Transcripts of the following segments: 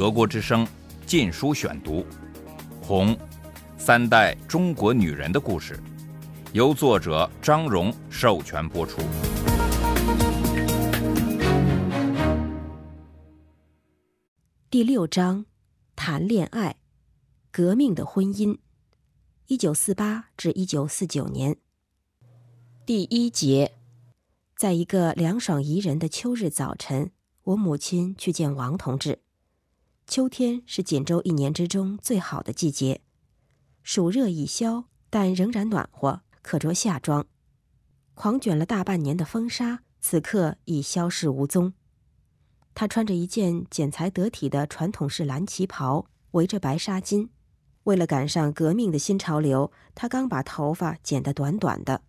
德国之声《禁书选读》，《红》，三代中国女人的故事，由作者张荣授权播出。第六章，谈恋爱，革命的婚姻，一九四八至一九四九年。第一节，在一个凉爽宜人的秋日早晨，我母亲去见王同志。秋天是锦州一年之中最好的季节，暑热已消，但仍然暖和，可着夏装。狂卷了大半年的风沙，此刻已消逝无踪。他穿着一件剪裁得体的传统式蓝旗袍，围着白纱巾。为了赶上革命的新潮流，他刚把头发剪得短短的。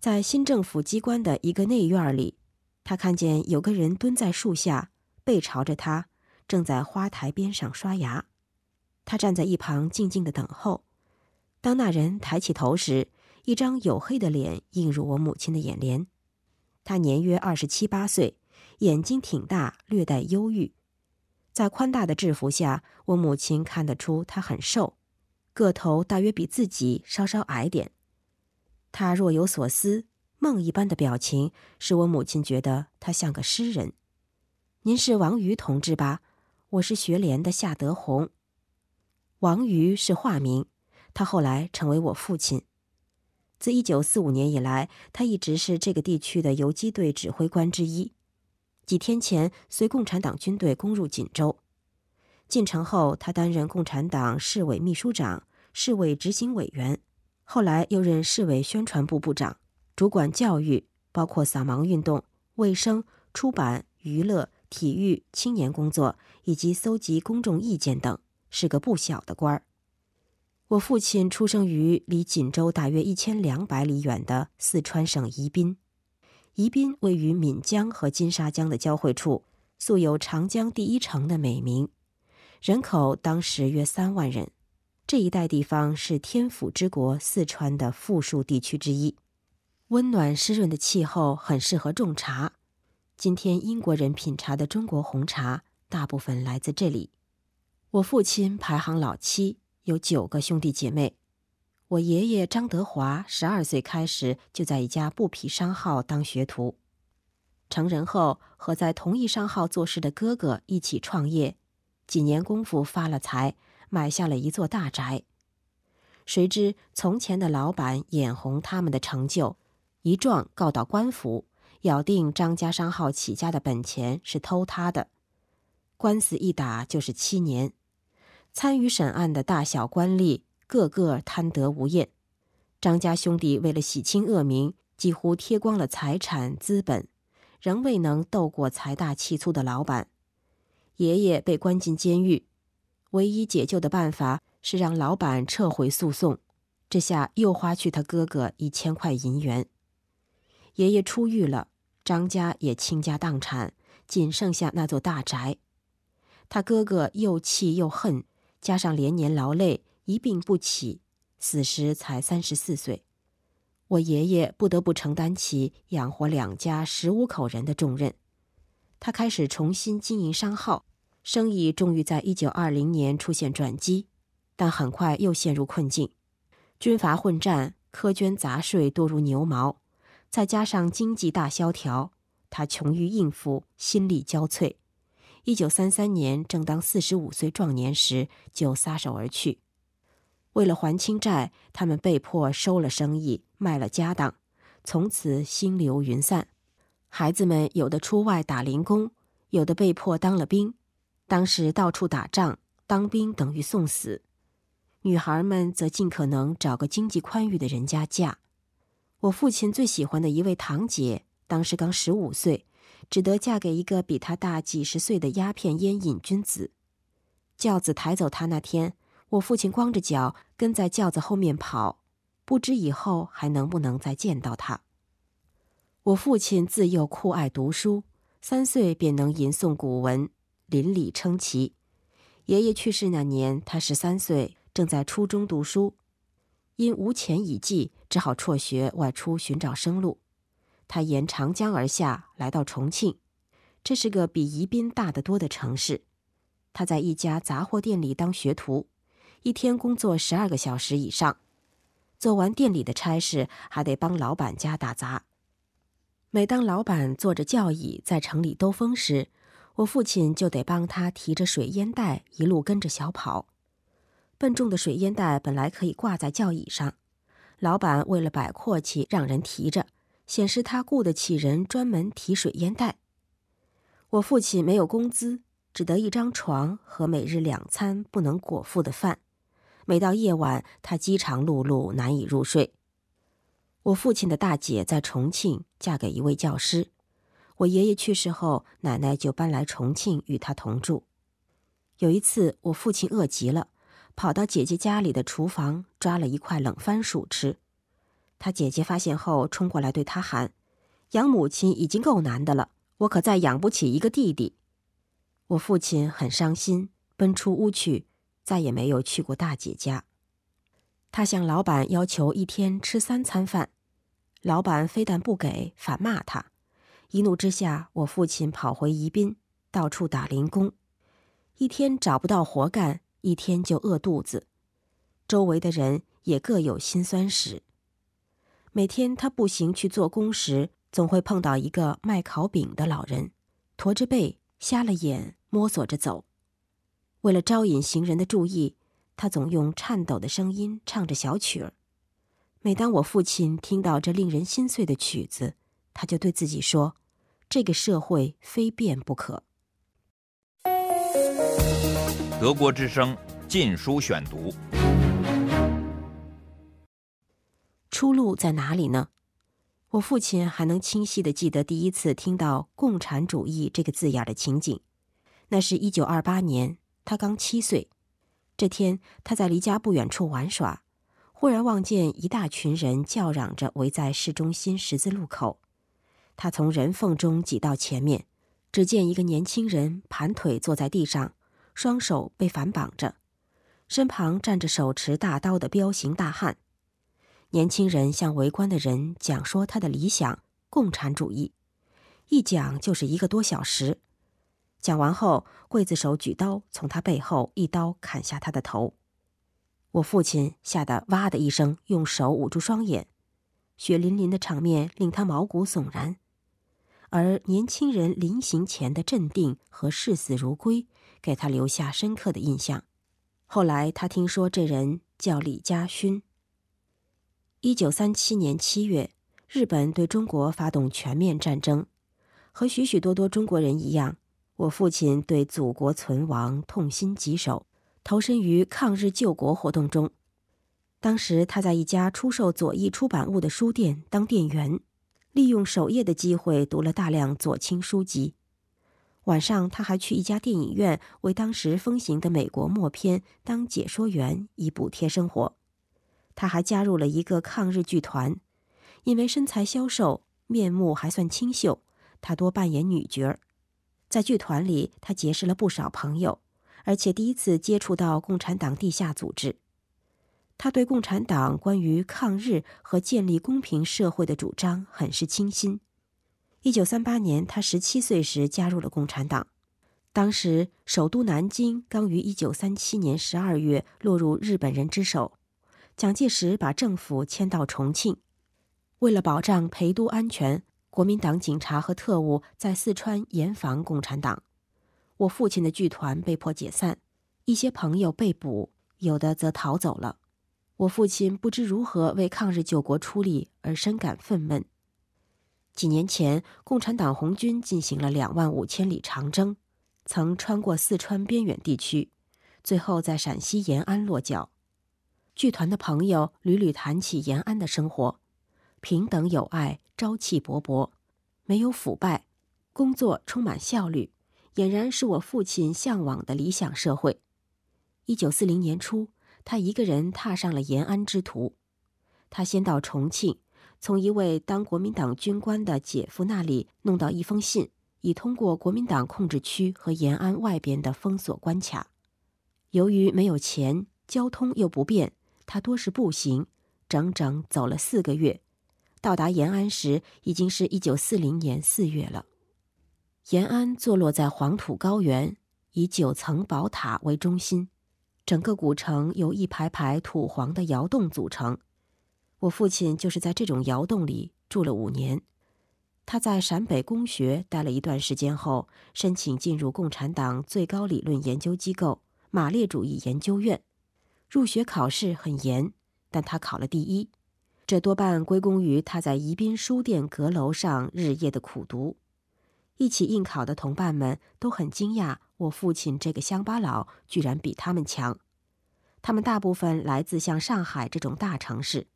在新政府机关的一个内院里，他看见有个人蹲在树下，背朝着他，正在花台边上刷牙。他站在一旁静静的等候。当那人抬起头时，一张黝黑的脸映入我母亲的眼帘。他年约二十七八岁。眼睛挺大，略带忧郁，在宽大的制服下，我母亲看得出他很瘦，个头大约比自己稍稍矮点。他若有所思，梦一般的表情使我母亲觉得他像个诗人。您是王瑜同志吧？我是学联的夏德红。王瑜是化名，他后来成为我父亲。自一九四五年以来，他一直是这个地区的游击队指挥官之一。几天前，随共产党军队攻入锦州。进城后，他担任共产党市委秘书长、市委执行委员，后来又任市委宣传部部长，主管教育，包括扫盲运动、卫生、出版、娱乐、体育、青年工作以及搜集公众意见等，是个不小的官儿。我父亲出生于离锦州大约一千两百里远的四川省宜宾。宜宾位于岷江和金沙江的交汇处，素有“长江第一城”的美名，人口当时约三万人。这一带地方是天府之国四川的富庶地区之一，温暖湿润的气候很适合种茶。今天英国人品茶的中国红茶，大部分来自这里。我父亲排行老七，有九个兄弟姐妹。我爷爷张德华十二岁开始就在一家布匹商号当学徒，成人后和在同一商号做事的哥哥一起创业，几年功夫发了财，买下了一座大宅。谁知从前的老板眼红他们的成就，一状告到官府，咬定张家商号起家的本钱是偷他的，官司一打就是七年，参与审案的大小官吏。个个贪得无厌，张家兄弟为了洗清恶名，几乎贴光了财产资本，仍未能斗过财大气粗的老板。爷爷被关进监狱，唯一解救的办法是让老板撤回诉讼，这下又花去他哥哥一千块银元。爷爷出狱了，张家也倾家荡产，仅剩下那座大宅。他哥哥又气又恨，加上连年劳累。一病不起，死时才三十四岁。我爷爷不得不承担起养活两家十五口人的重任。他开始重新经营商号，生意终于在一九二零年出现转机，但很快又陷入困境。军阀混战，苛捐杂税多如牛毛，再加上经济大萧条，他穷于应付，心力交瘁。一九三三年，正当四十五岁壮年时，就撒手而去。为了还清债，他们被迫收了生意，卖了家当，从此星流云散。孩子们有的出外打零工，有的被迫当了兵。当时到处打仗，当兵等于送死。女孩们则尽可能找个经济宽裕的人家嫁。我父亲最喜欢的一位堂姐，当时刚十五岁，只得嫁给一个比她大几十岁的鸦片烟瘾君子。轿子抬走她那天。我父亲光着脚跟在轿子后面跑，不知以后还能不能再见到她。我父亲自幼酷爱读书，三岁便能吟诵古文，邻里称奇。爷爷去世那年，他十三岁，正在初中读书，因无钱以继，只好辍学外出寻找生路。他沿长江而下，来到重庆，这是个比宜宾大得多的城市。他在一家杂货店里当学徒，一天工作十二个小时以上，做完店里的差事，还得帮老板家打杂。每当老板坐着轿椅在城里兜风时，我父亲就得帮他提着水烟袋，一路跟着小跑。笨重的水烟袋本来可以挂在轿椅上，老板为了摆阔气，让人提着，显示他雇得起人专门提水烟袋。我父亲没有工资，只得一张床和每日两餐不能果腹的饭。每到夜晚，他饥肠辘辘，难以入睡。我父亲的大姐在重庆嫁给一位教师，我爷爷去世后，奶奶就搬来重庆与他同住。有一次，我父亲饿极了，跑到姐姐家里的厨房抓了一块冷番薯吃。他姐姐发现后，冲过来对他喊：“养母亲已经够难的了，我可再养不起一个弟弟。”我父亲很伤心，奔出屋去，再也没有去过大姐家。他向老板要求一天吃三餐饭，老板非但不给，反骂他。一怒之下，我父亲跑回宜宾，到处打零工，一天找不到活干，一天就饿肚子。周围的人也各有辛酸史。每天他步行去做工时，总会碰到一个卖烤饼的老人，驼着背，瞎了眼，摸索着走。为了招引行人的注意。他总用颤抖的声音唱着小曲儿。每当我父亲听到这令人心碎的曲子，他就对自己说：“这个社会非变不可。”德国之声《禁书选读》，出路在哪里呢？我父亲还能清晰的记得第一次听到“共产主义”这个字眼的情景，那是一九二八年，他刚七岁。这天，他在离家不远处玩耍，忽然望见一大群人叫嚷着围在市中心十字路口。他从人缝中挤到前面，只见一个年轻人盘腿坐在地上，双手被反绑着，身旁站着手持大刀的彪形大汉。年轻人向围观的人讲说他的理想——共产主义，一讲就是一个多小时。讲完后，刽子手举刀从他背后一刀砍下他的头。我父亲吓得哇的一声，用手捂住双眼，血淋淋的场面令他毛骨悚然。而年轻人临行前的镇定和视死如归，给他留下深刻的印象。后来他听说这人叫李家勋。一九三七年七月，日本对中国发动全面战争，和许许多多中国人一样。我父亲对祖国存亡痛心疾首，投身于抗日救国活动中。当时他在一家出售左翼出版物的书店当店员，利用守夜的机会读了大量左倾书籍。晚上他还去一家电影院为当时风行的美国默片当解说员，以补贴生活。他还加入了一个抗日剧团，因为身材消瘦，面目还算清秀，他多扮演女角儿。在剧团里，他结识了不少朋友，而且第一次接触到共产党地下组织。他对共产党关于抗日和建立公平社会的主张很是倾心。一九三八年，他十七岁时加入了共产党。当时，首都南京刚于一九三七年十二月落入日本人之手，蒋介石把政府迁到重庆，为了保障陪都安全。国民党警察和特务在四川严防共产党，我父亲的剧团被迫解散，一些朋友被捕，有的则逃走了。我父亲不知如何为抗日救国出力，而深感愤懑。几年前，共产党红军进行了两万五千里长征，曾穿过四川边远地区，最后在陕西延安落脚。剧团的朋友屡屡谈起延安的生活。平等友爱，朝气勃勃，没有腐败，工作充满效率，俨然是我父亲向往的理想社会。一九四零年初，他一个人踏上了延安之途。他先到重庆，从一位当国民党军官的姐夫那里弄到一封信，已通过国民党控制区和延安外边的封锁关卡。由于没有钱，交通又不便，他多是步行，整整走了四个月。到达延安时，已经是一九四零年四月了。延安坐落在黄土高原，以九层宝塔为中心，整个古城由一排排土黄的窑洞组成。我父亲就是在这种窑洞里住了五年。他在陕北公学待了一段时间后，申请进入共产党最高理论研究机构马列主义研究院。入学考试很严，但他考了第一，这多半归功于他在宜宾书店阁楼上日夜的苦读。一起应考的同伴们都很惊讶，我父亲这个乡巴佬居然比他们强。他们大部分来自像上海这种大城市。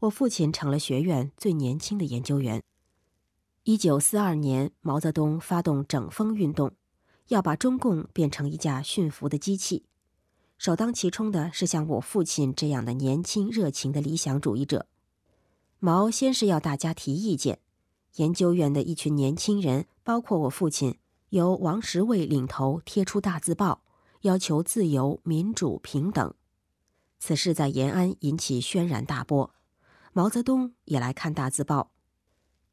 我父亲成了学院最年轻的研究员。一九四二年，毛泽东发动整风运动，要把中共变成一架驯服的机器。首当其冲的是像我父亲这样的年轻热情的理想主义者。毛先是要大家提意见，研究院的一群年轻人，包括我父亲，由王石卫领头贴出大字报，要求自由、民主、平等。此事在延安引起轩然大波，毛泽东也来看大字报。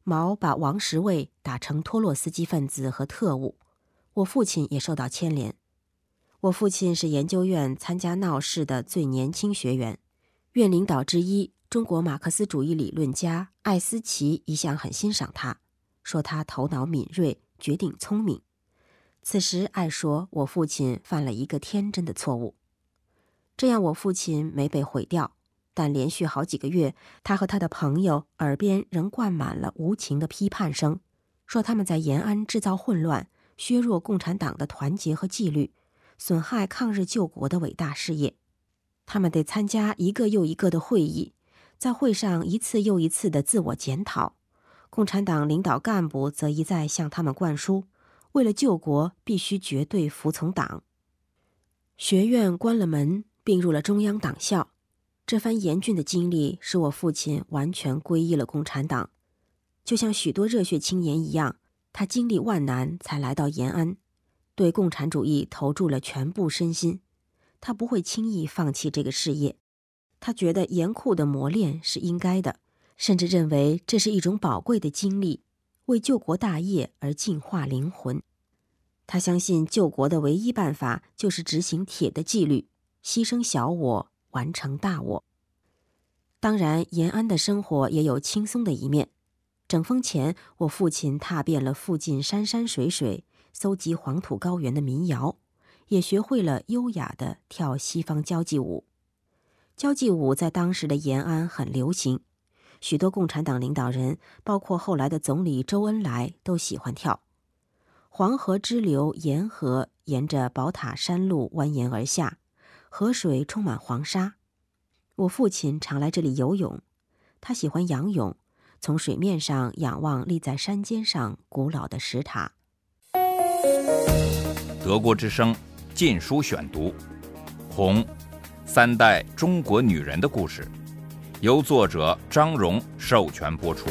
毛把王石卫打成托洛斯基分子和特务，我父亲也受到牵连。我父亲是研究院参加闹事的最年轻学员，院领导之一中国马克思主义理论家艾思奇一向很欣赏他，说他头脑敏锐，决定聪明。此时艾说我父亲犯了一个天真的错误，这样我父亲没被毁掉。但连续好几个月，他和他的朋友耳边仍灌满了无情的批判声，说他们在延安制造混乱，削弱共产党的团结和纪律，损害抗日救国的伟大事业。他们得参加一个又一个的会议，在会上一次又一次的自我检讨。共产党领导干部则一再向他们灌输，为了救国，必须绝对服从党。学院关了门，并入了中央党校。这番严峻的经历使我父亲完全皈依了共产党，就像许多热血青年一样，他经历万难才来到延安，对共产主义投注了全部身心。他不会轻易放弃这个事业，他觉得严酷的磨练是应该的，甚至认为这是一种宝贵的经历，为救国大业而净化灵魂。他相信救国的唯一办法就是执行铁的纪律，牺牲小我。完成大我。当然，延安的生活也有轻松的一面。整风前，我父亲踏遍了附近山山水水，搜集黄土高原的民谣，也学会了优雅的跳西方交际舞。交际舞在当时的延安很流行，许多共产党领导人，包括后来的总理周恩来，都喜欢跳。黄河支流沿河沿着宝塔山路蜿蜒而下。河水充满黄沙，我父亲常来这里游泳。他喜欢仰泳，从水面上仰望立在山尖上古老的石塔。德国之声《禁书选读》，《红三代中国女人的故事》，由作者张荣授权播出。